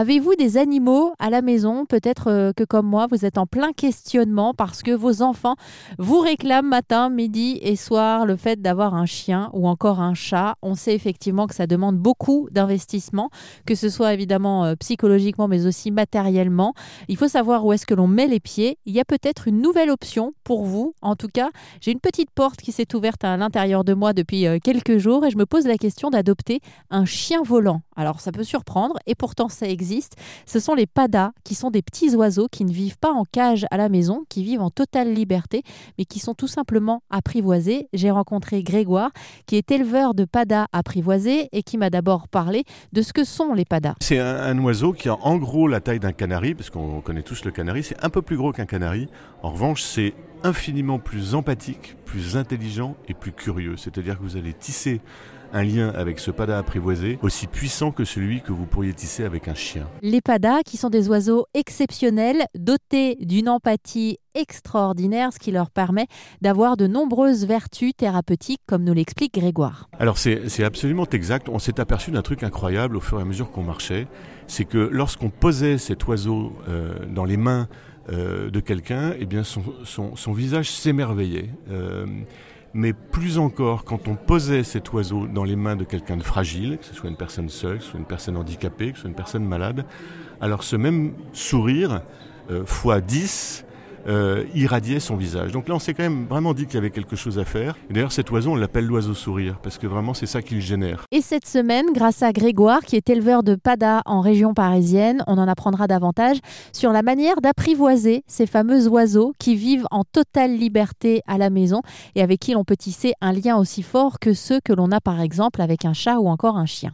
Avez-vous des animaux à la maison Peut-être euh, que comme moi, vous êtes en plein questionnement parce que vos enfants vous réclament matin, midi et soir le fait d'avoir un chien ou encore un chat? On sait effectivement que ça demande beaucoup d'investissement, que ce soit évidemment euh, psychologiquement mais aussi matériellement. Il faut savoir où est-ce que l'on met les pieds. Il y a peut-être une nouvelle option pour vous. En tout cas, j'ai une petite porte qui s'est ouverte à l'intérieur de moi depuis euh, quelques jours et je me pose la question d'adopter un chien volant. Alors ça peut surprendre et pourtant ça existe. Ce sont les padas qui sont des petits oiseaux qui ne vivent pas en cage à la maison, qui vivent en totale liberté mais qui sont tout simplement apprivoisés. J'ai rencontré Grégoire qui est éleveur de padas apprivoisés et qui m'a d'abord parlé de ce que sont les padas. C'est un, un oiseau qui a en gros la taille d'un canari, parce qu'on connaît tous le canari, c'est un peu plus gros qu'un canari. En revanche, c'est infiniment plus empathique, plus intelligent et plus curieux. C'est-à-dire que vous allez tisser un lien avec ce pada apprivoisé aussi puissant que celui que vous pourriez tisser avec un chien. Les padas, qui sont des oiseaux exceptionnels, dotés d'une empathie extraordinaire, ce qui leur permet d'avoir de nombreuses vertus thérapeutiques, comme nous l'explique Grégoire. Alors c'est absolument exact. On s'est aperçu d'un truc incroyable au fur et à mesure qu'on marchait. C'est que lorsqu'on posait cet oiseau euh, dans les mains euh, de quelqu'un, eh bien son, visage s'émerveillait. Euh, mais plus encore, quand on posait cet oiseau dans les mains de quelqu'un de fragile, que ce soit une personne seule, soit une personne handicapée, que ce soit une personne malade, alors ce même sourire, fois 10, euh, irradiait son visage. Donc là, on s'est quand même vraiment dit qu'il y avait quelque chose à faire. D'ailleurs, cet oiseau, on l'appelle l'oiseau sourire, parce que vraiment, c'est ça qui le génère. Et cette semaine, grâce à Grégoire, qui est éleveur de Pada en région parisienne, on en apprendra davantage sur la manière d'apprivoiser ces fameux oiseaux qui vivent en totale liberté à la maison et avec qui l'on peut tisser un lien aussi fort que ceux que l'on a par exemple avec un chat ou encore un chien.